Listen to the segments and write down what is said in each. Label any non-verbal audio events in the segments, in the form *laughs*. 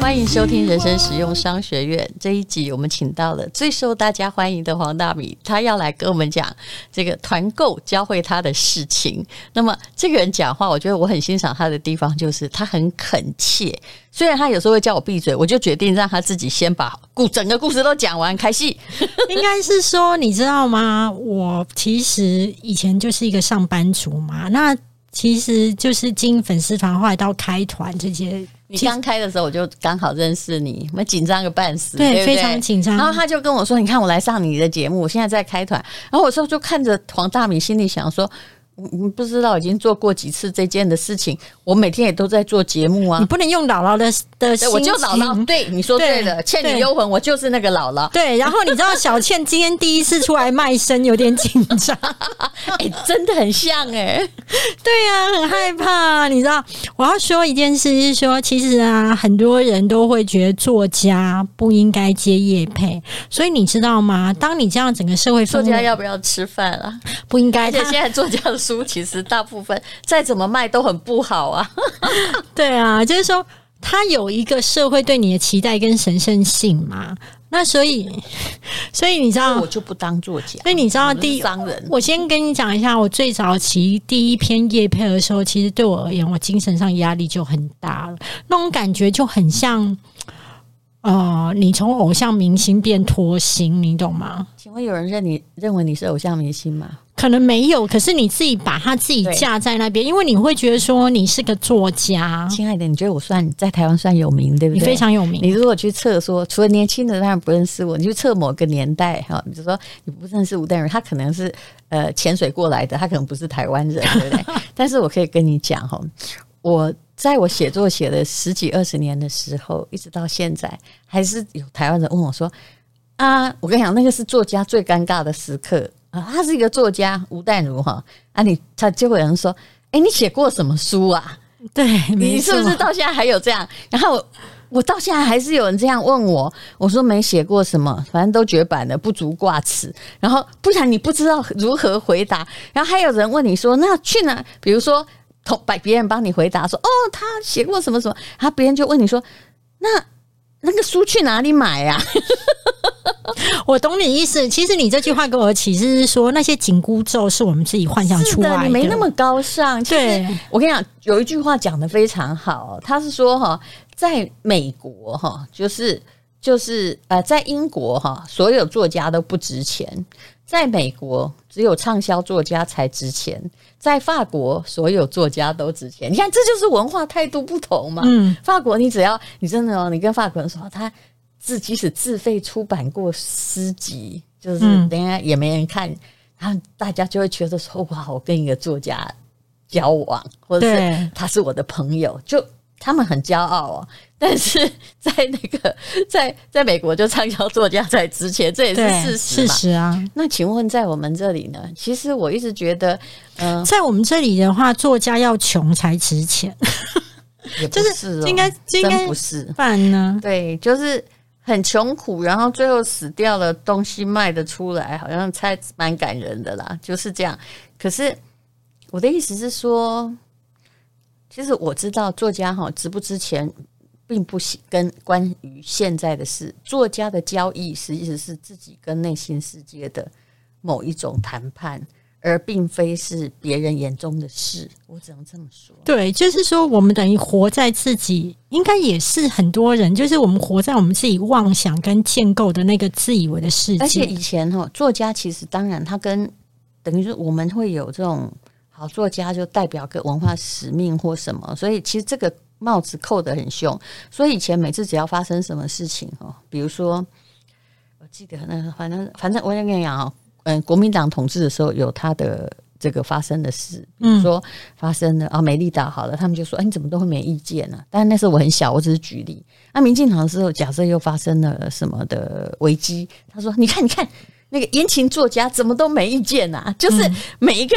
欢迎收听人生实用商学院这一集，我们请到了最受大家欢迎的黄大米，他要来跟我们讲这个团购教会他的事情。那么这个人讲话，我觉得我很欣赏他的地方，就是他很恳切。虽然他有时候会叫我闭嘴，我就决定让他自己先把故整个故事都讲完，开戏。*laughs* 应该是说，你知道吗？我其实以前就是一个上班族嘛，那其实就是经粉丝团，后来到开团这些。你刚开的时候，我就刚好认识你，我们紧张个半死，对，对对非常紧张。然后他就跟我说：“你看，我来上你的节目，我现在在开团。”然后我说：“就看着黄大米，心里想说。”你不知道已经做过几次这件的事情，我每天也都在做节目啊。你不能用姥姥的的心情，我就姥姥。对，你说对了，倩女幽魂，我就是那个姥姥。对，然后你知道小倩今天第一次出来卖身，有点紧张。*laughs* 哎、欸，真的很像哎、欸。对呀、啊，很害怕。你知道，我要说一件事是说，其实啊，很多人都会觉得作家不应该接业配，所以你知道吗？当你这样整个社会，作家要不要吃饭啊？不应该。而且现在作家的。书其实大部分再怎么卖都很不好啊，*laughs* 对啊，就是说他有一个社会对你的期待跟神圣性嘛，那所以所以你知道我就不当作家，所以你知道第一商人，我先跟你讲一下，我最早期第一篇叶配的时候，其实对我而言，我精神上压力就很大了，那种感觉就很像。哦、呃，你从偶像明星变脱星，你懂吗？请问有人认你认为你是偶像明星吗？可能没有，可是你自己把他自己架在那边，因为你会觉得说你是个作家。亲爱的，你觉得我算在台湾算有名，对不对？你非常有名。你如果去测说，除了年轻的当然不认识我，你去测某个年代哈，比如说你不认识吴淡如，他可能是呃潜水过来的，他可能不是台湾人，对不对？*laughs* 但是我可以跟你讲哈，我。在我写作写了十几二十年的时候，一直到现在，还是有台湾人问我说：“啊，我跟你讲，那个是作家最尴尬的时刻啊！他是一个作家吴淡如哈啊你，你他就会有人说：‘哎、欸，你写过什么书啊？’对，你是不是到现在还有这样？然后我到现在还是有人这样问我，我说没写过什么，反正都绝版了，不足挂齿。然后不然你不知道如何回答。然后还有人问你说：‘那去哪？’比如说。同把别人帮你回答说哦，他写过什么什么，他别人就问你说，那那个书去哪里买呀？*laughs* *laughs* 我懂你意思。其实你这句话给我的启示是说，那些紧箍咒是我们自己幻想出来的，的你没那么高尚。对，我跟你讲，有一句话讲的非常好，他是说哈，在美国哈，就是就是呃，在英国哈，所有作家都不值钱。在美国，只有畅销作家才值钱；在法国，所有作家都值钱。你看，这就是文化态度不同嘛。嗯，法国，你只要你真的哦，你跟法国人说，他自即使自费出版过诗集，就是人家也没人看，然后大家就会觉得说，哇，我跟一个作家交往，或者是他是我的朋友，就。他们很骄傲哦，但是在那个 *laughs* 在在美国就畅销作家在之前，这也是事实嘛。事实啊。那请问在我们这里呢？其实我一直觉得，嗯、呃，在我们这里的话，作家要穷才值钱，也不是、*laughs* 哦，应该真不是。办呢？对，就是很穷苦，然后最后死掉了，东西卖得出来，好像才蛮感人的啦，就是这样。可是我的意思是说。其实我知道作家哈值不值钱，并不跟关于现在的事。作家的交易实际是自己跟内心世界的某一种谈判，而并非是别人眼中的事。我只能这么说。对，就是说我们等于活在自己，应该也是很多人，就是我们活在我们自己妄想跟建构的那个自以为的世界。而且以前哈，作家其实当然他跟等于说我们会有这种。好作家就代表个文化使命或什么，所以其实这个帽子扣得很凶。所以以前每次只要发生什么事情哦，比如说，我记得那个反正反正我跟你讲哦，嗯，国民党统治的时候有他的这个发生的事，比如说发生了啊，美丽岛好了，他们就说，哎，你怎么都会没意见呢？但是那时候我很小，我只是举例。那民进党的时候，假设又发生了什么的危机，他说，你看，你看那个言情作家怎么都没意见啊？*laughs* 就是每一个。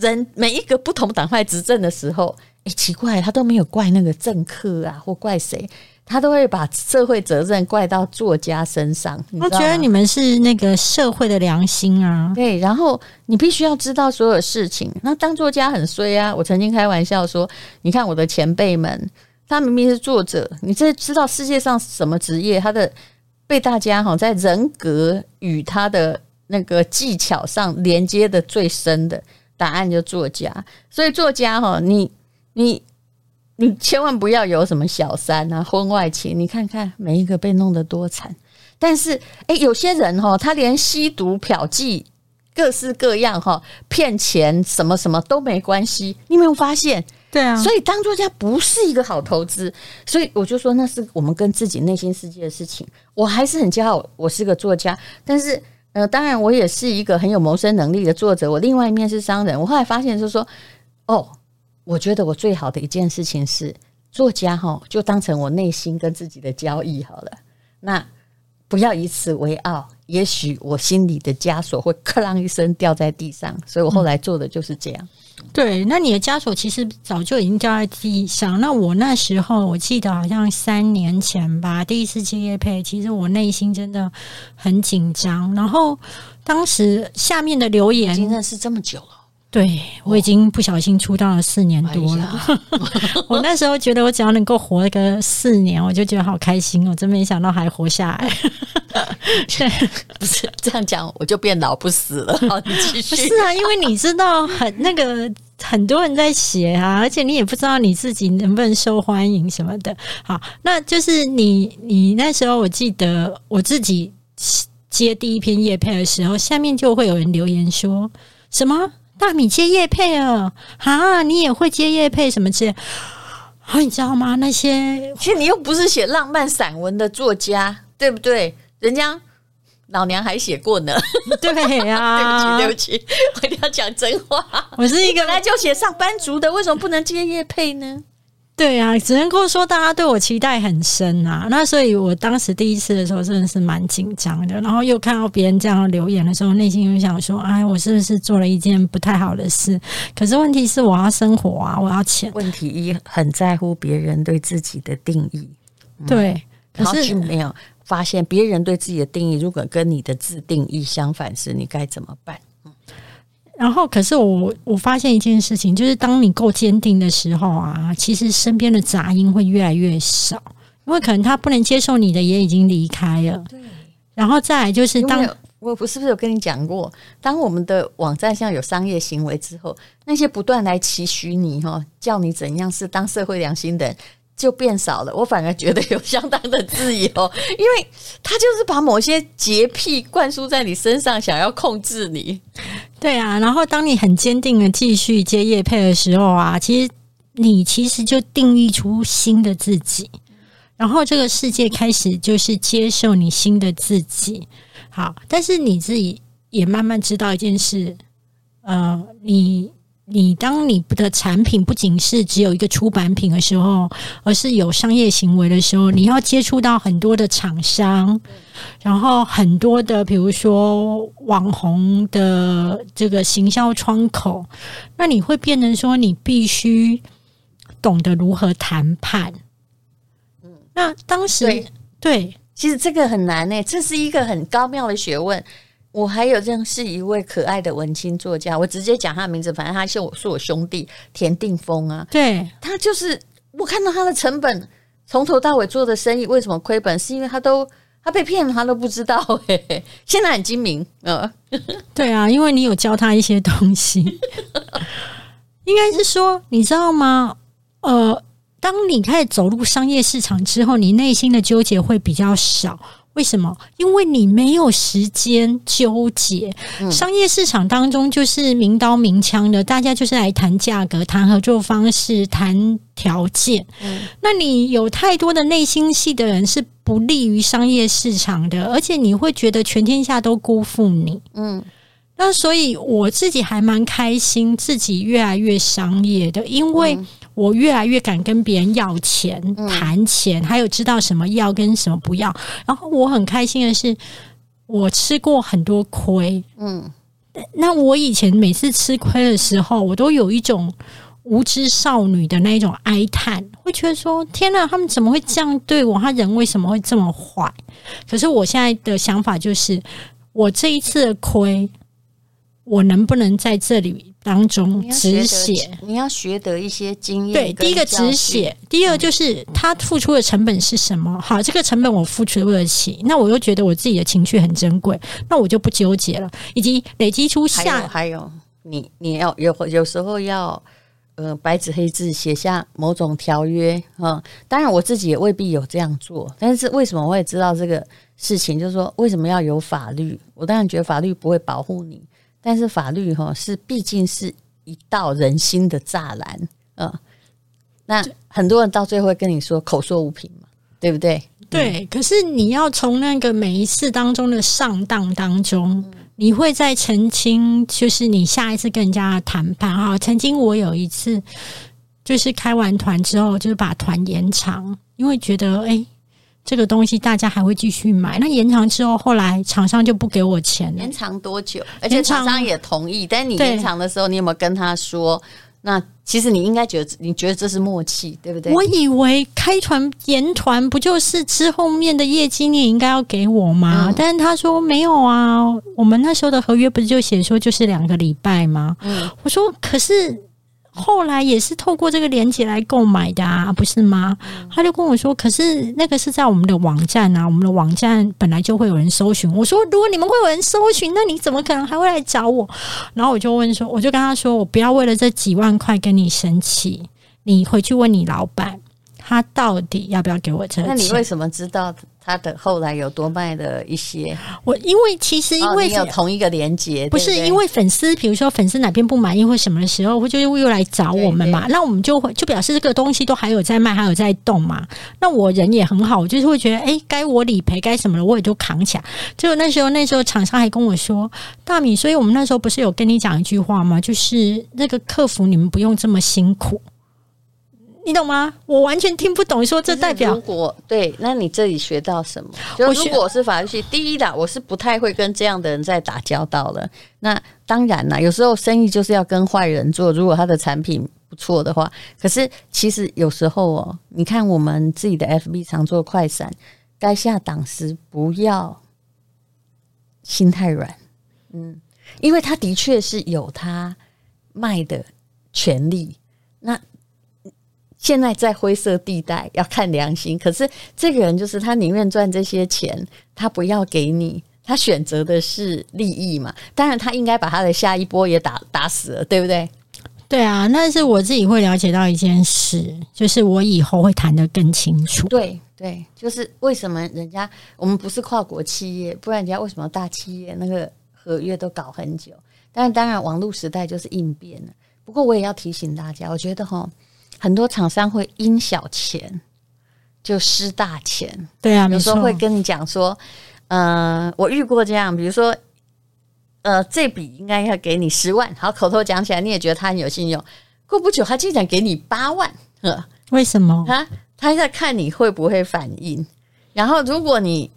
人每一个不同党派执政的时候，哎，奇怪，他都没有怪那个政客啊，或怪谁，他都会把社会责任怪到作家身上。他觉得你们是那个社会的良心啊。对，然后你必须要知道所有事情。那当作家很衰啊！我曾经开玩笑说：“你看我的前辈们，他明明是作者，你这知道世界上什么职业，他的被大家哈在人格与他的那个技巧上连接的最深的答案就作家。所以作家哈，你你。”你千万不要有什么小三啊、婚外情，你看看每一个被弄得多惨。但是，诶，有些人哈，他连吸毒、嫖妓、各式各样哈、骗钱什么什么都没关系。你有没有发现？对啊，所以当作家不是一个好投资。所以我就说，那是我们跟自己内心世界的事情。我还是很骄傲，我是个作家。但是，呃，当然我也是一个很有谋生能力的作者。我另外一面是商人。我后来发现，就是说，哦。我觉得我最好的一件事情是作家哈，就当成我内心跟自己的交易好了。那不要以此为傲，也许我心里的枷锁会咔啷一声掉在地上。所以我后来做的就是这样。嗯、对，那你的枷锁其实早就已经掉在地上。那我那时候我记得好像三年前吧，第一次接业配，其实我内心真的很紧张。然后当时下面的留言，已经认识这么久了。对，我已经不小心出道了四年多了。*laughs* 我那时候觉得，我只要能够活个四年，我就觉得好开心。我真没想到还活下来。对，*laughs* 不是这样讲，我就变老不死了。*laughs* 好，你继续。不是啊，因为你知道很那个很多人在写啊，而且你也不知道你自己能不能受欢迎什么的。好，那就是你你那时候，我记得我自己接第一篇叶配的时候，下面就会有人留言说什么。大米接叶配啊，哈，你也会接叶配什么之类？啊，你知道吗？那些其实你又不是写浪漫散文的作家，对不对？人家老娘还写过呢。对呀、啊，*laughs* 对不起，对不起，我一定要讲真话。我是一个本来就写上班族的，为什么不能接叶配呢？对啊，只能够说大家对我期待很深啊。那所以我当时第一次的时候真的是蛮紧张的，然后又看到别人这样留言的时候，内心又想说：哎，我是不是做了一件不太好的事？可是问题是我要生活啊，我要钱。问题一，很在乎别人对自己的定义。嗯、对，可是没有发现别人对自己的定义，如果跟你的自定义相反时，你该怎么办？然后，可是我我发现一件事情，就是当你够坚定的时候啊，其实身边的杂音会越来越少，因为可能他不能接受你的也已经离开了。对。然后再来就是当，当我不是不是有跟你讲过，当我们的网站上有商业行为之后，那些不断来期许你哈，叫你怎样是当社会良心的人。就变少了，我反而觉得有相当的自由，因为他就是把某些洁癖灌输在你身上，想要控制你。对啊，然后当你很坚定的继续接业配的时候啊，其实你其实就定义出新的自己，然后这个世界开始就是接受你新的自己。好，但是你自己也慢慢知道一件事，呃，你。你当你的产品不仅是只有一个出版品的时候，而是有商业行为的时候，你要接触到很多的厂商，然后很多的比如说网红的这个行销窗口，那你会变成说你必须懂得如何谈判。嗯，那当时对，对，其实这个很难呢，这是一个很高妙的学问。我还有认识一位可爱的文青作家，我直接讲他的名字，反正他是我是我兄弟田定峰啊。对，他就是我看到他的成本从头到尾做的生意为什么亏本，是因为他都他被骗了，他都不知道。嘿嘿，*laughs* 现在很精明，嗯，*laughs* 对啊，因为你有教他一些东西，*laughs* 应该是说你知道吗？呃，当你开始走入商业市场之后，你内心的纠结会比较少。为什么？因为你没有时间纠结。商业市场当中就是明刀明枪的，大家就是来谈价格、谈合作方式、谈条件。那你有太多的内心戏的人是不利于商业市场的，而且你会觉得全天下都辜负你。嗯，那所以我自己还蛮开心，自己越来越商业的，因为。我越来越敢跟别人要钱、谈钱，还有知道什么要跟什么不要。然后我很开心的是，我吃过很多亏。嗯，那我以前每次吃亏的时候，我都有一种无知少女的那一种哀叹，会觉得说：天哪，他们怎么会这样对我？他人为什么会这么坏？可是我现在的想法就是，我这一次的亏，我能不能在这里当中止血？你要学得一些经验。对，第一个止血，第二个就是他付出的成本是什么？好，这个成本我付出得起，那我又觉得我自己的情绪很珍贵，那我就不纠结了。以及累积出下，还有，你你要有有时候要。呃，白纸黑字写下某种条约啊、嗯，当然我自己也未必有这样做，但是为什么我也知道这个事情？就是说，为什么要有法律？我当然觉得法律不会保护你，但是法律哈是毕竟是一道人心的栅栏啊、嗯。那很多人到最后会跟你说口说无凭嘛，对不对？对。可是你要从那个每一次当中的上当当中。嗯你会在澄清，就是你下一次跟人家谈判哈。曾经我有一次，就是开完团之后，就是把团延长，因为觉得哎、欸，这个东西大家还会继续买。那延长之后，后来厂商就不给我钱了。延长多久？而且厂商也同意，但你延长的时候，你有没有跟他说？那其实你应该觉得，你觉得这是默契，对不对？我以为开团延团不就是之后面的业绩，你也应该要给我吗？嗯、但是他说没有啊，我们那时候的合约不是就写说就是两个礼拜吗？嗯，我说可是。后来也是透过这个连接来购买的啊，不是吗？他就跟我说：“可是那个是在我们的网站啊，我们的网站本来就会有人搜寻。”我说：“如果你们会有人搜寻，那你怎么可能还会来找我？”然后我就问说：“我就跟他说，我不要为了这几万块跟你生气，你回去问你老板，他到底要不要给我这钱？那你为什么知道？”他的后来有多卖的一些，我因为其实因为、哦、有同一个连接，不是因为粉丝，比如说粉丝哪边不满意或什么的时候，会就又来找我们嘛，那我们就会就表示这个东西都还有在卖，还有在动嘛。那我人也很好，我就是会觉得，哎，该我理赔该什么的，我也就扛起来。就那时候，那时候厂商还跟我说，大米，所以我们那时候不是有跟你讲一句话吗？就是那个客服你们不用这么辛苦。你懂吗？我完全听不懂。说这代表如果对，那你这里学到什么？就如果我是法律系，第一啦，我是不太会跟这样的人在打交道了。那当然啦，有时候生意就是要跟坏人做。如果他的产品不错的话，可是其实有时候哦，你看我们自己的 FB 常做快闪，该下档时不要心太软，嗯，因为他的确是有他卖的权利。那现在在灰色地带，要看良心。可是这个人就是他宁愿赚这些钱，他不要给你，他选择的是利益嘛。当然，他应该把他的下一波也打打死了，对不对？对啊，但是我自己会了解到一件事，就是我以后会谈得更清楚。对对，就是为什么人家我们不是跨国企业，不然人家为什么大企业那个合约都搞很久？但是当然，网络时代就是应变了。不过我也要提醒大家，我觉得哈。很多厂商会因小钱就失大钱，对啊，有时候会跟你讲说，呃，我遇过这样，比如说，呃，这笔应该要给你十万，好，口头讲起来你也觉得他很有信用，过不久他竟然给你八万，呵，为什么？他他在看你会不会反应，然后如果你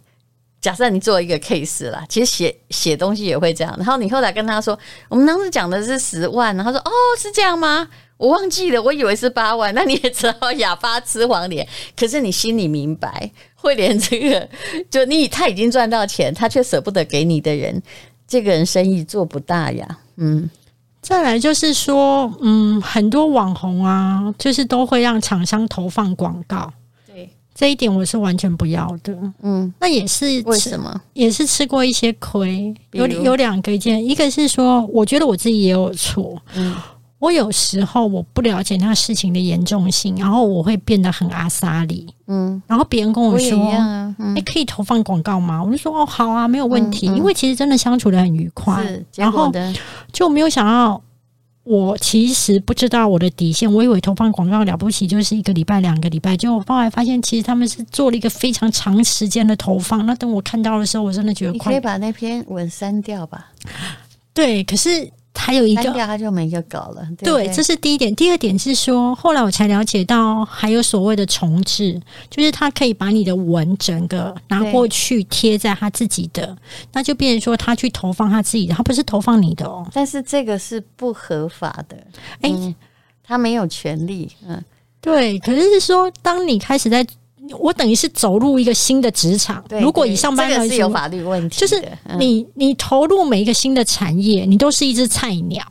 假设你做一个 case 啦，其实写写东西也会这样，然后你后来跟他说，我们当时讲的是十万，然后他说，哦，是这样吗？我忘记了，我以为是八万，那你也只好哑巴吃黄连。可是你心里明白，*laughs* 会连这个就你他已经赚到钱，他却舍不得给你的人，这个人生意做不大呀。嗯，再来就是说，嗯，很多网红啊，就是都会让厂商投放广告。对，这一点我是完全不要的。嗯，那也是为什么？也是吃过一些亏。有有两个意见，一个是说，我觉得我自己也有错。嗯。我有时候我不了解那事情的严重性，然后我会变得很阿萨里，嗯，然后别人跟我说，哎、啊嗯欸，可以投放广告吗？我就说哦，好啊，没有问题，嗯嗯、因为其实真的相处的很愉快，然后就没有想到，我其实不知道我的底线，我以为投放广告了不起，就是一个礼拜、两个礼拜，结果后来发现，其实他们是做了一个非常长时间的投放。那等我看到的时候，我真的觉得快，你可以把那篇文删掉吧？对，可是。还有一个，他就没个搞了。对，对，这是第一点。第二点是说，后来我才了解到，还有所谓的重置，就是他可以把你的文整个拿过去贴在他自己的，那就变成说他去投放他自己的，他不是投放你的哦。但是这个是不合法的。哎、嗯。他没有权利。嗯，对。可是是说，当你开始在，我等于是走入一个新的职场。对，如果以上班来说，这个是有法律问题，就是你、嗯、你投入每一个新的产业，你都是一只菜鸟。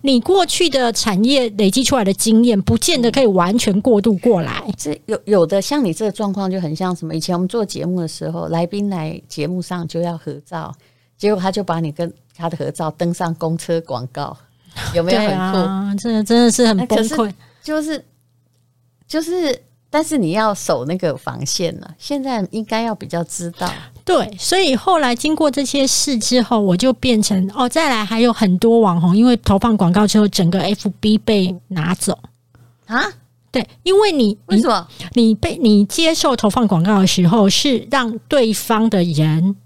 你过去的产业累积出来的经验，不见得可以完全过渡过来。这有有的像你这个状况，就很像什么？以前我们做节目的时候，来宾来节目上就要合照，结果他就把你跟他的合照登上公车广告，有没有很酷？啊、这真的是很崩溃。就是就是，但是你要守那个防线了。现在应该要比较知道。对，所以后来经过这些事之后，我就变成哦，再来还有很多网红，因为投放广告之后，整个 FB 被拿走啊。对，因为你为什么你被你接受投放广告的时候，是让对方的人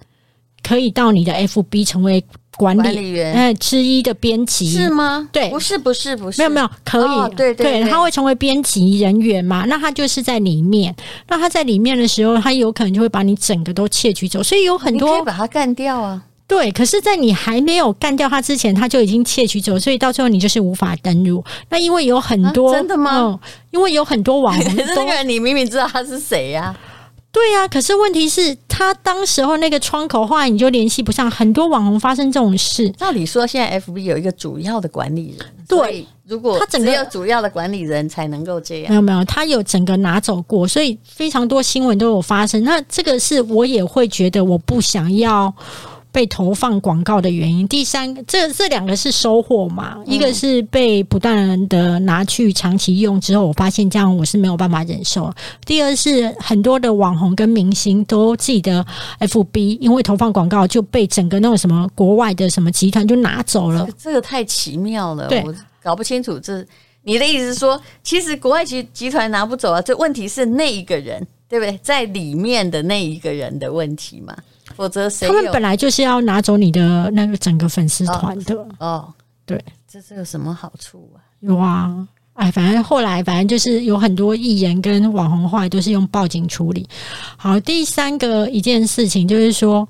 可以到你的 FB 成为。管理，员，嗯，之一的编辑是吗？对，不是，不是，不是，没有，没有，可以，哦、对对，他会成为编辑人员嘛？那他就是在里面，那他在里面的时候，他有可能就会把你整个都窃取走，所以有很多你可以把他干掉啊。对，可是，在你还没有干掉他之前，他就已经窃取走，所以到最后你就是无法登入。那因为有很多、啊、真的吗、嗯？因为有很多网红，*laughs* 那个你明明知道他是谁呀、啊？对呀、啊，可是问题是，他当时候那个窗口后来你就联系不上，很多网红发生这种事。照理说，现在 FB 有一个主要的管理人，对，如果他整个有主要的管理人才能够这样。没有没有，他有整个拿走过，所以非常多新闻都有发生。那这个是我也会觉得，我不想要。被投放广告的原因，第三，这这两个是收获嘛？一个是被不断的拿去长期用之后，我发现这样我是没有办法忍受。第二是很多的网红跟明星都记得 FB，因为投放广告就被整个那种什么国外的什么集团就拿走了。这个太奇妙了，我搞不清楚。这你的意思是说，其实国外集集团拿不走啊？这问题是那一个人，对不对？在里面的那一个人的问题嘛？否则谁？他们本来就是要拿走你的那个整个粉丝团的哦，哦。对，这是有什么好处啊？有啊，哎，反正后来反正就是有很多艺人跟网红后来都是用报警处理。好，第三个一件事情就是说。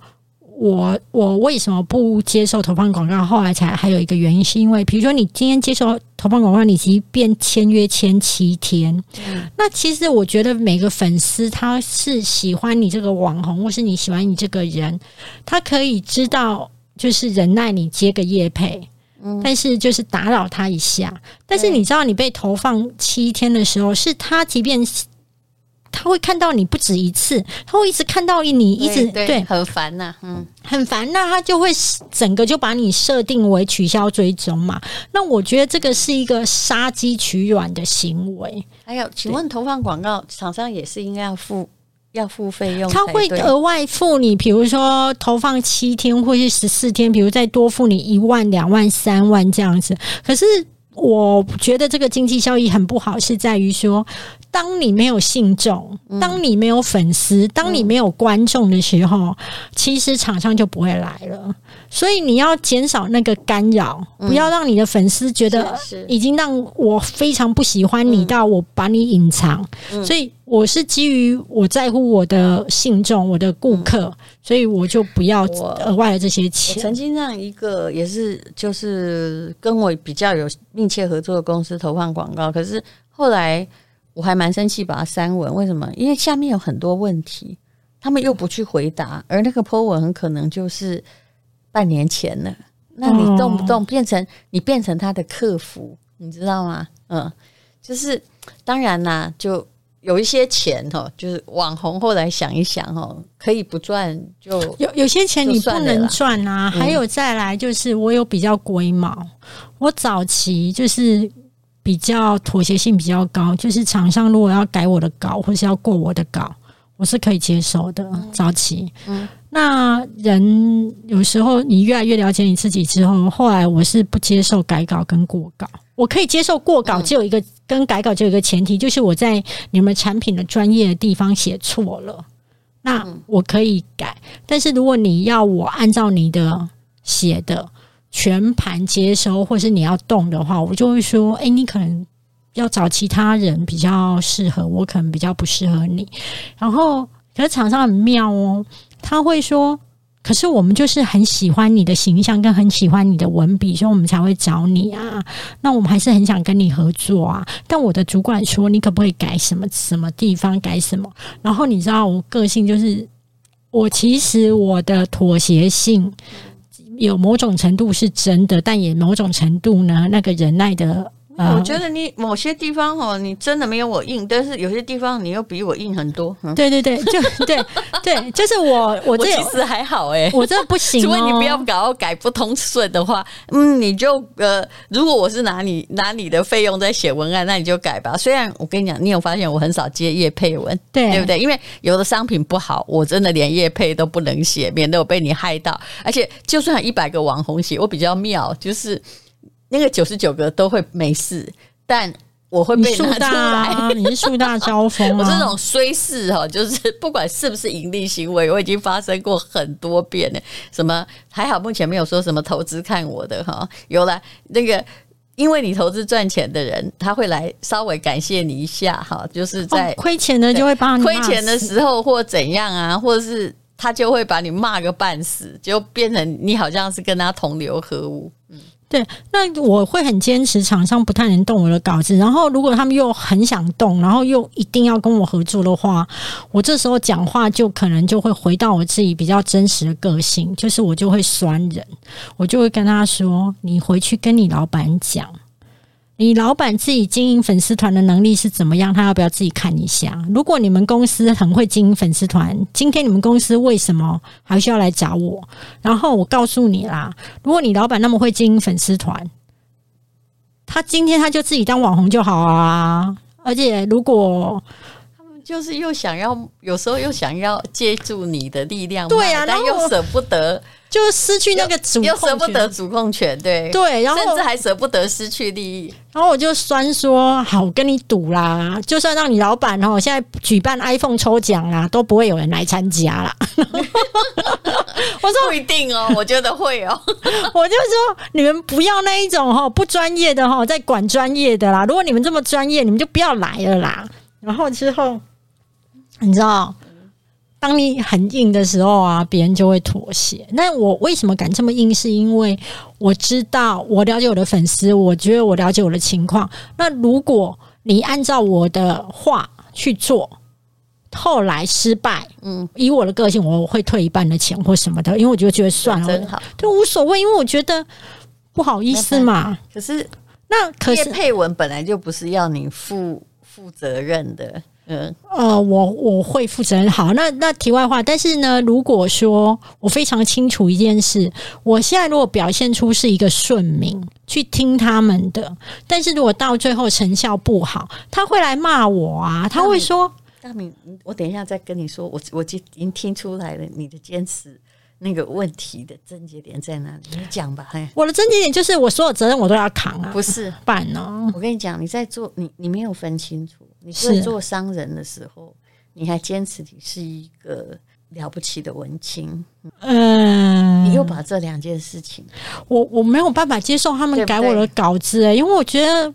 我我为什么不接受投放广告？后来才还有一个原因，是因为比如说你今天接受投放广告，你即便签约签七天，嗯，那其实我觉得每个粉丝他是喜欢你这个网红，或是你喜欢你这个人，他可以知道就是忍耐你接个夜配，嗯，但是就是打扰他一下。但是你知道你被投放七天的时候，是他即便。他会看到你不止一次，他会一直看到你，一直对，对，很烦呐、啊，嗯，很烦。那他就会整个就把你设定为取消追踪嘛。那我觉得这个是一个杀鸡取卵的行为。还有，请问投放广告厂商也是应该要付要付费用？他会额外付你，比如说投放七天或是十四天，比如再多付你一万、两万、三万这样子。可是我觉得这个经济效益很不好，是在于说。当你没有信众，当你没有粉丝，当你没有观众的时候，其实厂商就不会来了。所以你要减少那个干扰，不要让你的粉丝觉得已经让我非常不喜欢你到我把你隐藏。所以我是基于我在乎我的信众、我的顾客，所以我就不要额外的这些钱。曾经让一个也是就是跟我比较有密切合作的公司投放广告，可是后来。我还蛮生气，把它删文。为什么？因为下面有很多问题，他们又不去回答，而那个 po 文很可能就是半年前了。那你动不动变成你变成他的客服，你知道吗？嗯，就是当然啦，就有一些钱哈，就是网红后来想一想哦，可以不赚就 *laughs* 有有些钱你不能赚啊。还有再来就是我有比较龟毛，我早期就是。比较妥协性比较高，就是厂商如果要改我的稿，或是要过我的稿，我是可以接受的。早期，嗯，那人有时候你越来越了解你自己之后，后来我是不接受改稿跟过稿。我可以接受过稿，只有一个跟改稿，只有一个前提，就是我在你们产品的专业的地方写错了，那我可以改。但是如果你要我按照你的写的。全盘接收，或是你要动的话，我就会说：哎、欸，你可能要找其他人比较适合，我可能比较不适合你。然后，可是厂商很妙哦，他会说：可是我们就是很喜欢你的形象，跟很喜欢你的文笔，所以我们才会找你啊。那我们还是很想跟你合作啊。但我的主管说，你可不可以改什么什么地方，改什么？然后你知道我个性就是，我其实我的妥协性有某种程度是真的，但也某种程度呢，那个忍耐的。我觉得你某些地方哦，你真的没有我硬，但是有些地方你又比我硬很多。嗯、对对对，就对对，*laughs* 就是我我这我其实还好哎，我这不行、哦。除非你不要搞改不通顺的话，嗯，你就呃，如果我是拿你拿你的费用在写文案，那你就改吧。虽然我跟你讲，你有发现我很少接叶配文，对对不对？因为有的商品不好，我真的连叶配都不能写，免得我被你害到。而且就算一百个网红写，我比较妙，就是。那个九十九个都会没事，但我会被拿出来。*laughs* 你是树大招风啊！我这种虽事哈，就是不管是不是盈利行为，我已经发生过很多遍了。什么还好，目前没有说什么投资看我的哈。有了那个，因为你投资赚钱的人，他会来稍微感谢你一下哈，就是在亏钱的就会帮你亏钱的时候或怎样啊，或者是他就会把你骂个半死，就变成你好像是跟他同流合污。嗯。对，那我会很坚持，厂商不太能动我的稿子。然后，如果他们又很想动，然后又一定要跟我合作的话，我这时候讲话就可能就会回到我自己比较真实的个性，就是我就会酸人，我就会跟他说：“你回去跟你老板讲。”你老板自己经营粉丝团的能力是怎么样？他要不要自己看一下？如果你们公司很会经营粉丝团，今天你们公司为什么还需要来找我？然后我告诉你啦，如果你老板那么会经营粉丝团，他今天他就自己当网红就好啊！而且如果就是又想要，有时候又想要借助你的力量，对啊，但又舍不得。就失去那个主又舍不得主控权，对对，然后甚至还舍不得失去利益。然后我就酸说：“好，我跟你赌啦，就算让你老板哦，现在举办 iPhone 抽奖啦，都不会有人来参加啦。*laughs* ”我说不一定哦，我觉得会哦。*laughs* 我就说你们不要那一种哈不专业的哈，在管专业的啦。如果你们这么专业，你们就不要来了啦。然后之后，你知道。当你很硬的时候啊，别人就会妥协。那我为什么敢这么硬？是因为我知道，我了解我的粉丝，我觉得我了解我的情况。那如果你按照我的话去做，后来失败，嗯，以我的个性，我会退一半的钱或什么的，因为我就觉得算了，真好，就无所谓，因为我觉得不好意思嘛。可是那可是配文本来就不是要你负负责任的。嗯，呃，我我会负责任。好，那那题外话，但是呢，如果说我非常清楚一件事，我现在如果表现出是一个顺民，去听他们的，但是如果到最后成效不好，他会来骂我啊，他会说：“大明，我等一下再跟你说，我我已经听出来了你的坚持。”那个问题的症结点在哪里？你讲吧。嘿，我的症结点就是我所有责任我都要扛啊。不是办呢？我跟你讲，你在做你你没有分清楚，你是做商人的时候，你还坚持你是一个了不起的文青。嗯，你又把这两件事情，我我没有办法接受他们改我的稿子，欸，因为我觉得。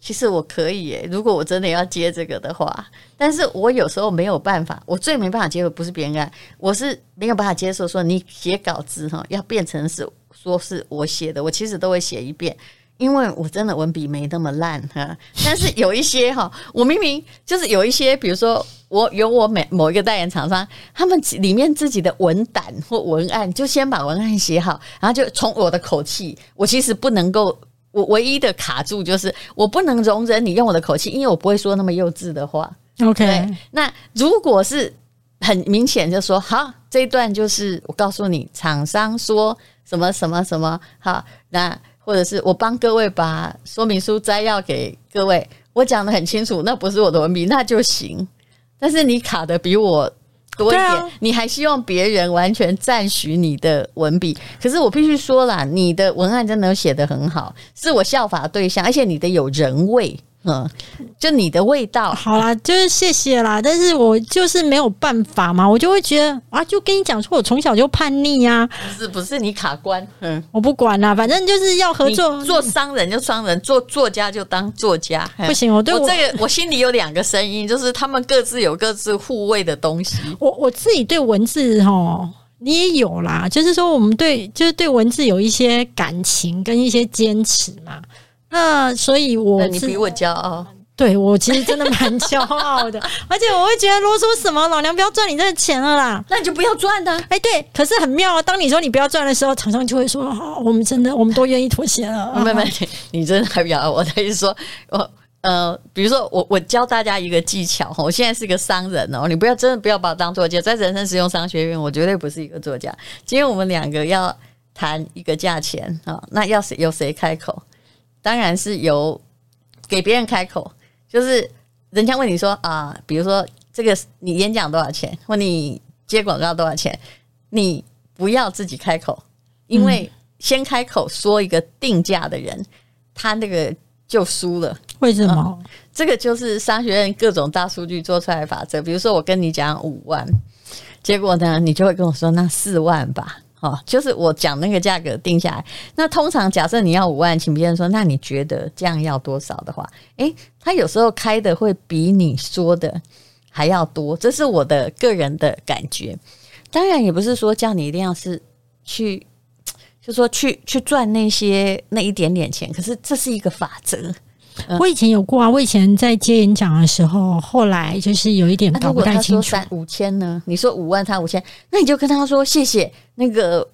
其实我可以耶，如果我真的要接这个的话，但是我有时候没有办法，我最没办法接受不是别人改，我是没有办法接受说你写稿子哈，要变成是说是我写的，我其实都会写一遍，因为我真的文笔没那么烂哈。但是有一些哈，我明明就是有一些，比如说我有我每某一个代言厂商，他们里面自己的文胆或文案，就先把文案写好，然后就从我的口气，我其实不能够。我唯一的卡住就是我不能容忍你用我的口气，因为我不会说那么幼稚的话。OK，那如果是很明显就说好，这一段就是我告诉你，厂商说什么什么什么好，那或者是我帮各位把说明书摘要给各位，我讲的很清楚，那不是我的文笔，那就行。但是你卡的比我。多一点，啊、你还希望别人完全赞许你的文笔？可是我必须说啦，你的文案真的写得很好，是我效法的对象，而且你的有人味。嗯，就你的味道好啦，就是谢谢啦。但是我就是没有办法嘛，我就会觉得啊，就跟你讲说，我从小就叛逆呀、啊。不是不是，你卡关。嗯，我不管啦，反正就是要合作。做商人就商人，做作家就当作家。不行，我对我，我这个我心里有两个声音，就是他们各自有各自护卫的东西。我我自己对文字哈。你也有啦，就是说我们对就是对文字有一些感情跟一些坚持嘛。那所以我，我你比我骄傲。对，我其实真的蛮骄傲的，*laughs* 而且我会觉得啰嗦什么，老娘不要赚你这个钱了啦，那你就不要赚的。哎，对，可是很妙啊，当你说你不要赚的时候，厂商就会说，哦，我们真的，我们都愿意妥协了。没没，*laughs* 你真的还比较，我的意思说，我呃，比如说我我教大家一个技巧，我现在是个商人哦，你不要真的不要把我当作家，在人生实用商学院，我绝对不是一个作家。今天我们两个要谈一个价钱啊，那要谁由谁开口？当然是由给别人开口。就是人家问你说啊，比如说这个你演讲多少钱，或你接广告多少钱，你不要自己开口，因为先开口说一个定价的人，他那个就输了。为什么？嗯，这个就是商学院各种大数据做出来的法则。比如说我跟你讲五万，结果呢，你就会跟我说那四万吧。哦，就是我讲那个价格定下来。那通常假设你要五万，请别人说，那你觉得这样要多少的话，诶，他有时候开的会比你说的还要多，这是我的个人的感觉。当然也不是说叫你一定要是去，就说去去赚那些那一点点钱，可是这是一个法则。我以前有过啊，我以前在接演讲的时候，后来就是有一点搞不太清楚。啊、三五千呢？你说五万，他五千，那你就跟他说谢谢。那个，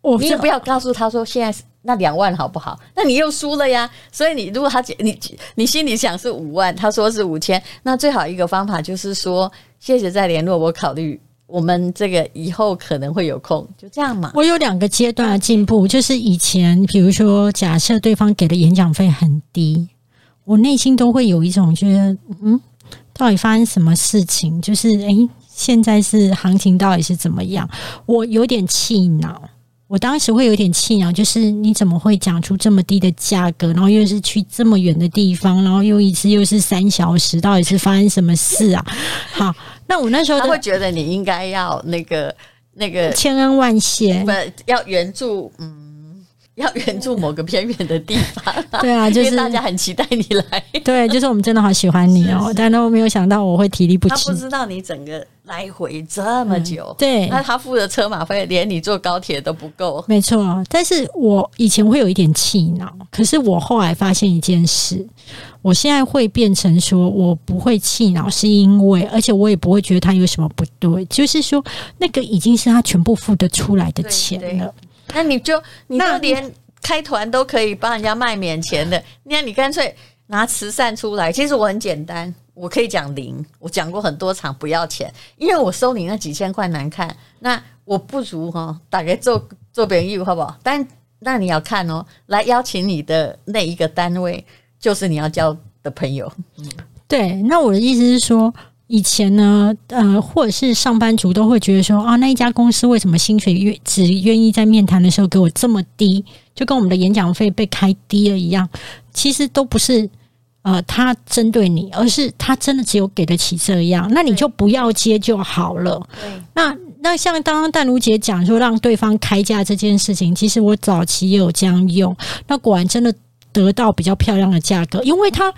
我你也不要告诉他说现在是那两万好不好？那你又输了呀。所以你如果他你你心里想是五万，他说是五千，那最好一个方法就是说谢谢再联络，我考虑。我们这个以后可能会有空，就这样嘛。我有两个阶段的进步，就是以前，比如说，假设对方给的演讲费很低，我内心都会有一种觉得，嗯，到底发生什么事情？就是，诶，现在是行情到底是怎么样？我有点气恼。我当时会有点气恼，就是你怎么会讲出这么低的价格，然后又是去这么远的地方，然后又一次又是三小时，到底是发生什么事啊？好，那我那时候他会觉得你应该要那个那个千恩万谢，不要援助，嗯。要援助某个偏远的地方，对啊，*laughs* 就是大家很期待你来。对，就是我们真的好喜欢你哦、喔，但都没有想到我会体力不支。他不知道你整个来回这么久，嗯、对，那他付的车马费连你坐高铁都不够。没错，但是我以前会有一点气恼，可是我后来发现一件事，我现在会变成说我不会气恼，是因为而且我也不会觉得他有什么不对，就是说那个已经是他全部付得出来的钱了。那你就，你就连开团都可以帮人家卖免钱的，那你干脆拿慈善出来。其实我很简单，我可以讲零，我讲过很多场不要钱，因为我收你那几千块难看，那我不如哈，大概做做别人义务好不好？但那你要看哦，来邀请你的那一个单位，就是你要交的朋友。嗯，对，那我的意思是说。以前呢，呃，或者是上班族都会觉得说啊，那一家公司为什么薪水愿只愿意在面谈的时候给我这么低，就跟我们的演讲费被开低了一样。其实都不是呃，他针对你，而是他真的只有给得起这样，那你就不要接就好了。对，那那像刚刚淡如姐讲说让对方开价这件事情，其实我早期也有这样用，那果然真的得到比较漂亮的价格，因为他。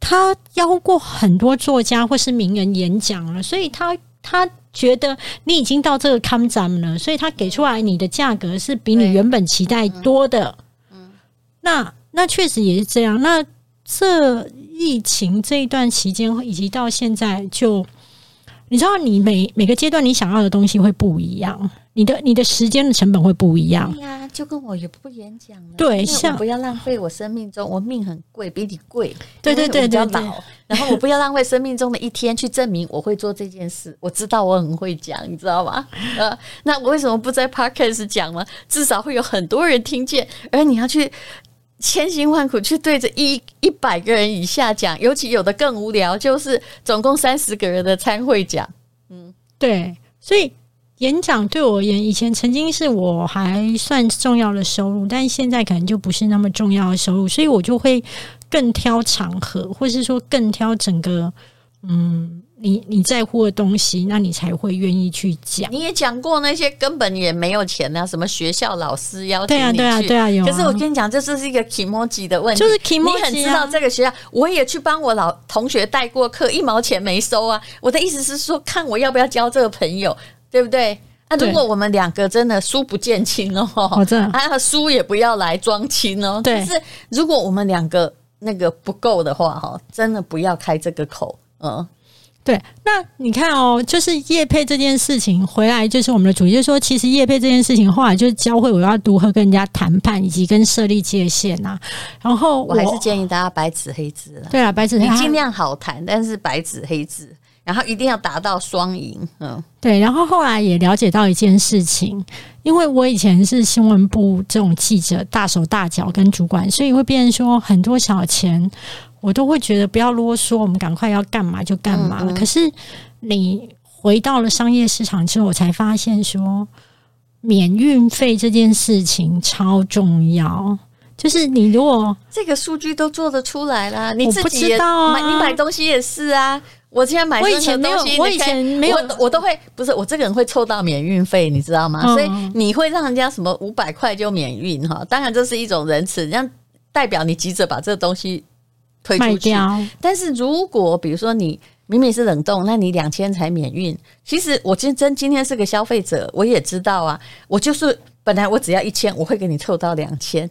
他邀过很多作家或是名人演讲了，所以他他觉得你已经到这个 come 站了，所以他给出来你的价格是比你原本期待多的。嗯，那那确实也是这样。那这疫情这一段期间以及到现在就。你知道，你每每个阶段你想要的东西会不一样，你的你的时间的成本会不一样。对呀、啊，就跟我也不演讲了。对，像不要浪费我生命中，我命很贵，比你贵。对对对对，对，对，然后我不要浪费生命中的一天去证明我会做这件事。我知道我很会讲，你知道吗？呃，那我为什么不在 Podcast 讲呢？至少会有很多人听见，而你要去。千辛万苦去对着一一百个人以下讲，尤其有的更无聊，就是总共三十个人的参会讲。嗯，对，所以演讲对我而言，以前曾经是我还算重要的收入，但现在可能就不是那么重要的收入，所以我就会更挑场合，或是说更挑整个嗯。你你在乎的东西，那你才会愿意去讲。你也讲过那些根本也没有钱啊，什么学校老师邀请你去，对啊对啊对啊有啊。可是我跟你讲，这是一个 kimoji 的问题，就是。你很知道这个学校，我也去帮我老同学带过课，一毛钱没收啊。我的意思是说，看我要不要交这个朋友，对不对？那、啊、如果我们两个真的书不见亲哦，我真的啊，书也不要来装亲哦。对，就是如果我们两个那个不够的话，哈，真的不要开这个口，嗯。对，那你看哦，就是叶配这件事情回来，就是我们的主题，就是说，其实叶配这件事情后来就是教会我要如何跟人家谈判，以及跟设立界限呐、啊。然后我，我还是建议大家白纸黑字了。对啊，白纸黑字，你尽量好谈，但是白纸黑字，然后一定要达到双赢。嗯，对。然后后来也了解到一件事情，因为我以前是新闻部这种记者，大手大脚跟主管，所以会变成说很多小钱。我都会觉得不要啰嗦，我们赶快要干嘛就干嘛。嗯嗯，可是你回到了商业市场之后，我才发现说免运费这件事情超重要。就是你如果这个数据都做得出来啦，你自己也知道啊，你买东西也是啊。我现在买任何东西，我以前没有，我我都会不是我这个人会凑到免运费，你知道吗？嗯、所以你会让人家什么五百块就免运哈？当然这是一种仁慈，这样代表你急着把这个东西。推出去，但是如果比如说你明明是冷冻，那你两千才免运。其实我今真今天是个消费者，我也知道啊，我就是本来我只要一千，我会给你凑到两千。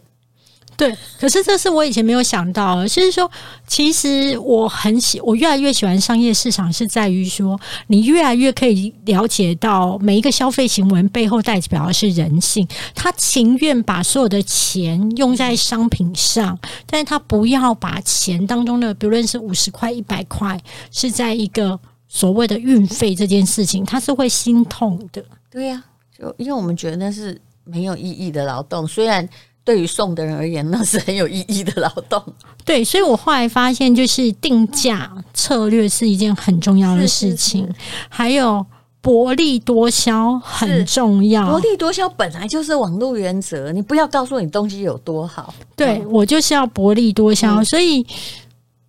对，可是这是我以前没有想到的，就是说，其实我很喜，我越来越喜欢商业市场，是在于说，你越来越可以了解到每一个消费行为背后代表的是人性，他情愿把所有的钱用在商品上，但是他不要把钱当中的，比如说是五十块、一百块，是在一个所谓的运费这件事情，他是会心痛的。对呀、就因为我们觉得那是没有意义的劳动，虽然。对于送的人而言，那是很有意义的劳动。*laughs* 对，所以我后来发现，就是定价策略是一件很重要的事情，是是是，还有薄利多销很重要。薄利多销本来就是网络原则，你不要告诉你东西有多好。对、嗯、我就是要薄利多销，嗯、所以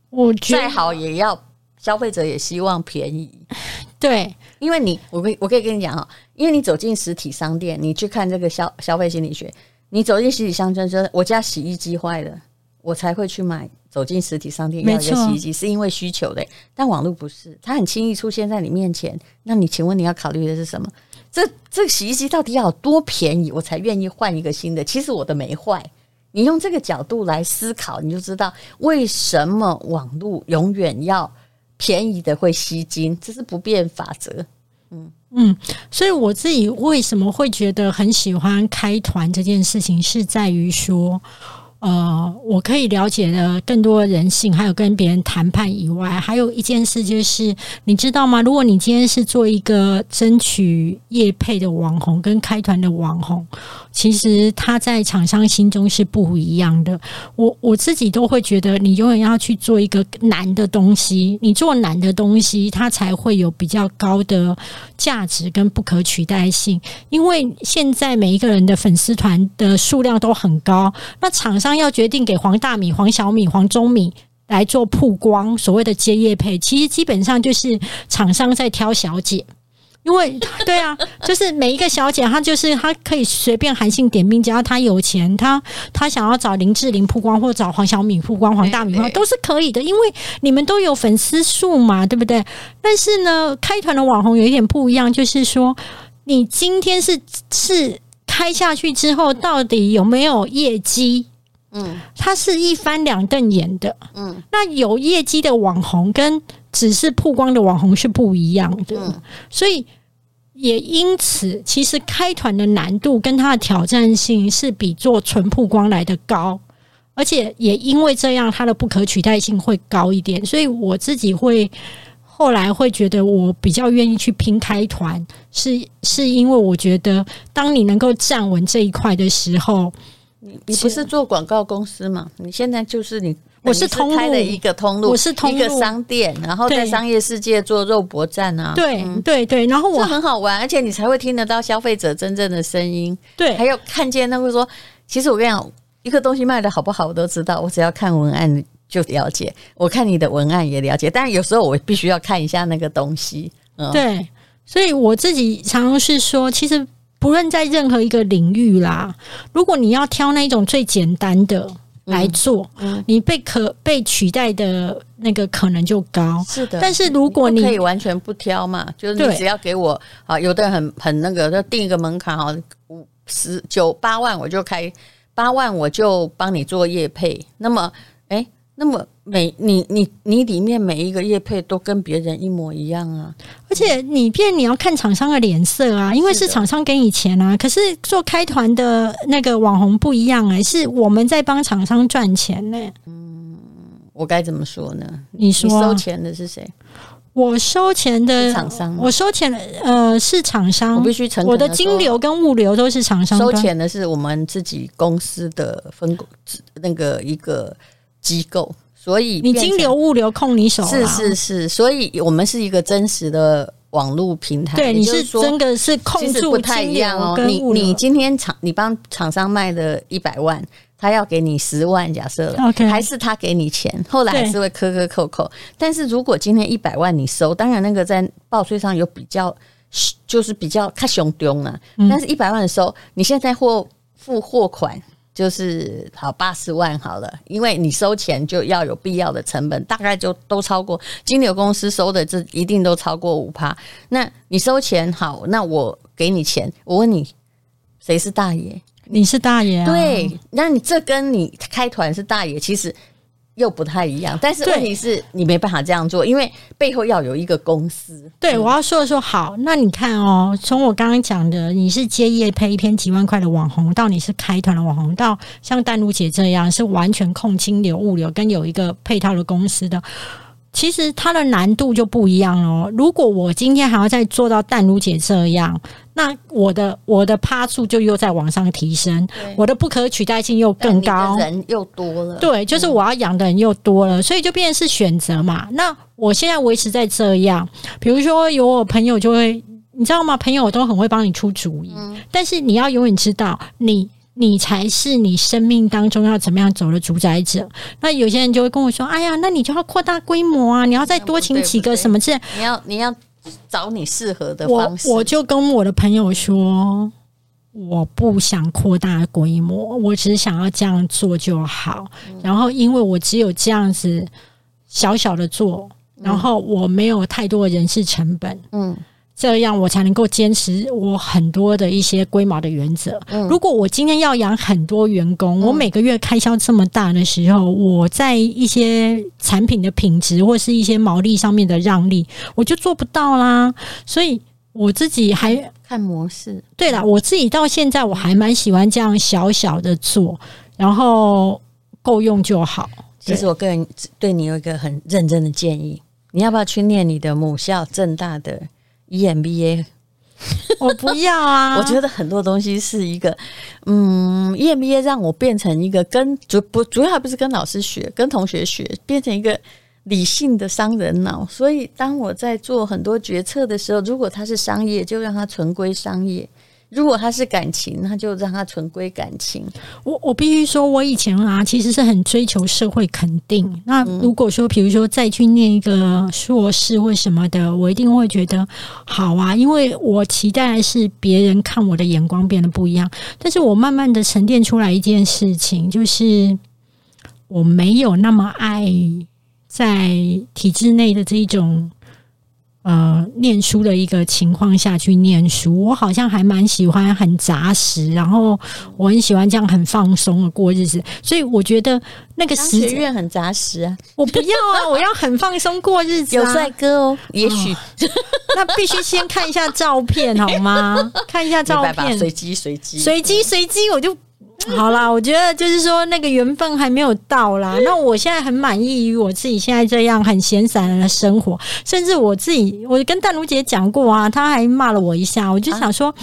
我觉得再好也要消费者也希望便宜。*laughs* 对，因为你，我可以我可以跟你讲哈，因为你走进实体商店，你去看这个消消费心理学。你走进实体商店说：“我家洗衣机坏了，我才会去买。走进实体商店要一个洗衣机，是因为需求的。但网络不是，它很轻易出现在你面前。那你请问你要考虑的是什么？这这个洗衣机到底要有多便宜，我才愿意换一个新的？其实我的没坏。你用这个角度来思考，你就知道为什么网络永远要便宜的会吸金，这是不变法则。嗯。”嗯，所以我自己为什么会觉得很喜欢开团这件事情，是在于说。呃，我可以了解的更多人性，还有跟别人谈判以外，还有一件事就是，你知道吗？如果你今天是做一个争取业配的网红，跟开团的网红，其实他在厂商心中是不一样的。我我自己都会觉得，你永远要去做一个难的东西，你做难的东西，它才会有比较高的价值跟不可取代性。因为现在每一个人的粉丝团的数量都很高，那厂商。要决定给黄大米、黄小米、黄中米来做曝光，所谓的接业配，其实基本上就是厂商在挑小姐，因为 *laughs* 对啊，就是每一个小姐，她就是她可以随便韩信点兵，只要她有钱，她她想要找林志玲曝光，或者找黄小米曝光、黄大米曝光都是可以的，因为你们都有粉丝数嘛，对不对？但是呢，开团的网红有一点不一样，就是说你今天是是开下去之后，到底有没有业绩？嗯，它是一翻两瞪眼的。嗯，那有业绩的网红跟只是曝光的网红是不一样的。嗯，所以也因此，其实开团的难度跟它的挑战性是比做纯曝光来的高，而且也因为这样，它的不可取代性会高一点。所以我自己会后来会觉得，我比较愿意去拼开团，是是因为我觉得，当你能够站稳这一块的时候。你你不是做广告公司嘛？你现在就是你，我是通开了一个通路，我是通一个商店，然后在商业世界做肉搏战啊，对对对，然后我很好玩，而且你才会听得到消费者真正的声音，对，还有看见他会说，其实我跟你讲，一个东西卖的好不好，我都知道，我只要看文案就了解，我看你的文案也了解，但是有时候我必须要看一下那个东西，嗯，对，所以我自己常常是说，其实。不论在任何一个领域啦，如果你要挑那种最简单的，来做，嗯，你被可被取代的那个可能就高。是的，但是如果你，你可以完全不挑嘛，就是你只要给我啊，有的人很很那个，就定一个门槛哈，五十九八万我就开八万，我就帮你做业配。那么，哎，那么每你你你里面每一个业配都跟别人一模一样啊，而且你变你要看厂商的脸色啊，因为是厂商给你钱啊。可是做开团的那个网红不一样哎、欸，是我们在帮厂商赚钱呢、欸。嗯，我该怎么说呢？你说、收钱的是谁？我收钱的厂商，我收钱的呃是厂商，我必须承认，我的金流跟物流都是厂商收钱的是我们自己公司的分公那个一个机构，所以你金流物流控你手，是是是，所以我们是一个真实的网络平台，对，你是真的是控制不太一样哦。你你今天厂你帮厂商卖的一百万。他要给你十万，假设.还是他给你钱，后来还是会磕磕扣扣。但是如果今天一百万你收，当然那个在报税上有比较，就是比较看凶丢了。但是一百万的收，你现在货付货款就是好八十万好了，因为你收钱就要有必要的成本，大概就都超过金流公司收的，这一定都超过五趴。那你收钱好，那我给你钱，我问你，谁是大爷？你是大爷啊？对，那你这跟你开团是大爷，其实又不太一样。但是问题是你没办法这样做，因为背后要有一个公司。对，我要说的说好，那你看哦，从我刚刚讲的，你是接业配一篇几万块的网红，到你是开团的网红，到像丹如姐这样是完全控清流物流跟有一个配套的公司的。其实它的难度就不一样哦。如果我今天还要再做到淡如姐这样，那我的我的趴数就又在往上提升，我的不可取代性又更高，人又多了。对，就是我要养的人又多了，所以就变成是选择嘛。那我现在维持在这样，比如说有我朋友就会，你知道吗？朋友都很会帮你出主意，但是你要永远知道你。你才是你生命当中要怎么样走的主宰者。那有些人就会跟我说：“哎呀，那你就要扩大规模啊，你要再多请几个什么之类。”你要你要找你适合的方式。我我就跟我的朋友说，我不想扩大规模，我只想要这样做就好。然后，因为我只有这样子小小的做，然后我没有太多的人事成本。嗯。这样我才能够坚持我很多的一些龟毛的原则。嗯，如果我今天要养很多员工，我每个月开销这么大的时候，我在一些产品的品质或是一些毛利上面的让利，我就做不到啦。所以我自己还看模式。对了，我自己到现在我还蛮喜欢这样小小的做，然后够用就好。其实我个人对你有一个很认真的建议，你要不要去念你的母校正大的？EMBA，我不要啊！*laughs* 我觉得很多东西是一个，嗯，EMBA 让我变成一个跟主不主要还不是跟老师学，跟同学学，变成一个理性的商人脑。所以当我在做很多决策的时候，如果它是商业，就让它纯归商业。如果他是感情，那就让他纯归感情。我我必须说，我以前啊，其实是很追求社会肯定。那如果说，比如说再去念一个硕士或什么的，我一定会觉得好啊，因为我期待的是别人看我的眼光变得不一样。但是我慢慢的沉淀出来一件事情，就是我没有那么爱在体制内的这一种。呃，念书的一个情况下去念书，我好像还蛮喜欢很扎实，然后我很喜欢这样很放松的过日子，所以我觉得那个学院很扎实啊，我不要啊，我要很放松过日子，啊，有帅哥哦，也许，哦，*laughs* 那必须先看一下照片好吗？看一下照片，随机随机随机随机，我就。*laughs* 好啦，我觉得就是说那个缘分还没有到啦。*laughs* 那我现在很满意于我自己现在这样很闲散的生活，甚至我自己，我跟淡如姐讲过啊，她还骂了我一下。我就想说，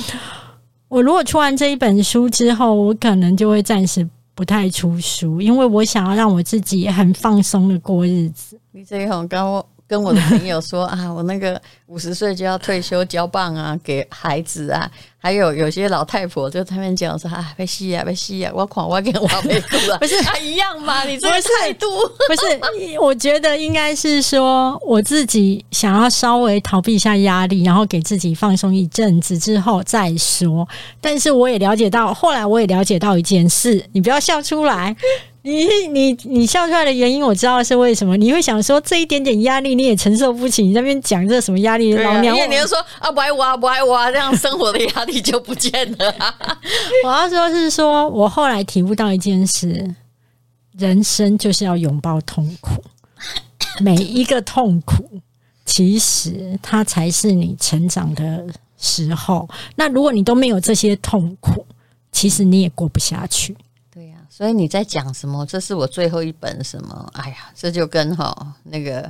我如果出完这一本书之后，我可能就会暂时不太出书，因为我想要让我自己很放松的过日子。你这一行跟我。跟我的朋友说啊，我那个五十岁就要退休交棒啊，给孩子啊，还有有些老太婆就他们讲说啊，被吸啊，被吸啊，我狂我给我被哭了，不是啊一样吗？你这个态度不是？我觉得应该是说我自己想要稍微逃避一下压力，然后给自己放松一阵子之后再说。但是我也了解到，后来我也了解到一件事，你不要笑出来。你你你笑出来的原因我知道是为什么？你会想说这一点点压力你也承受不起，你在那边讲这什么压力？啊、老娘你就说啊不爱我啊不爱我啊，这样生活的压力就不见了、啊。我要说是说我后来体悟到一件事，人生就是要拥抱痛苦，每一个痛苦其实它才是你成长的时候。那如果你都没有这些痛苦，其实你也过不下去。所以你在讲什么？这是我最后一本什么？哎呀，这就跟哈那个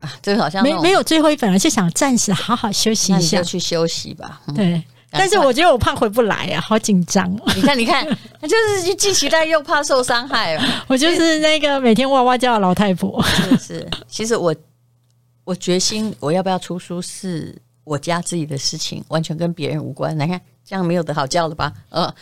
啊，这好像没没有最后一本了，就想暂时好好休息一下，就去休息吧。嗯、对，但是我觉得我怕回不来啊，好紧张。你看，你看，就是既期待又怕受伤害。*laughs* 我就是那个每天哇哇叫的老太婆。是，是，其实我我决心我要不要出书，是我家自己的事情，完全跟别人无关。来看。这样没有得好叫了吧？嗯，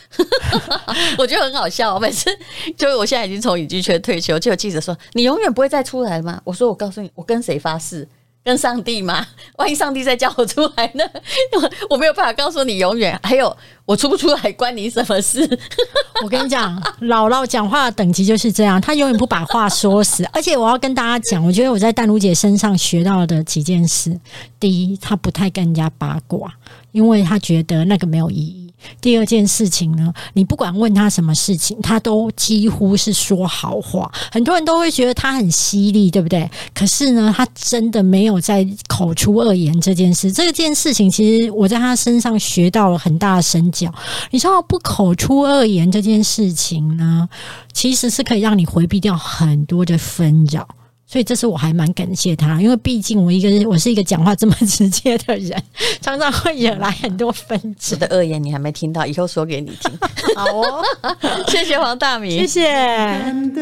*laughs* 我觉得很好笑。每次就我现在已经从影剧圈退休，就有记者说：“你永远不会再出来了吗？”我说：“我告诉你，我跟谁发誓？跟上帝吗？*laughs* 万一上帝再叫我出来呢？*laughs* 我没有办法告诉你永远。还有，我出不出来关你什么事？*laughs* 我跟你讲，姥姥讲话的等级就是这样，她永远不把话说死。而且我要跟大家讲，我觉得我在淡如姐身上学到的几件事：第一，她不太跟人家八卦。因为她觉得那个没有意义。第二件事情呢，你不管问他什么事情，他都几乎是说好话。很多人都会觉得他很犀利，对不对？可是呢，他真的没有在口出恶言这件事。这件事情其实我在他身上学到了很大的身教。你知道不口出恶言这件事情呢，其实是可以让你回避掉很多的纷扰。所以这次我还蛮感谢他，因为毕竟我一个我是一个讲话这么直接的人，常常会惹来很多粉丝。的恶言你还没听到，以后说给你听。好哦，*laughs* 谢谢黄大明，谢谢。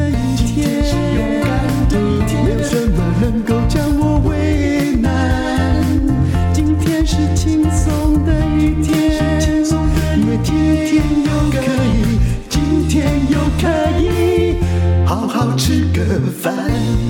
吃个饭。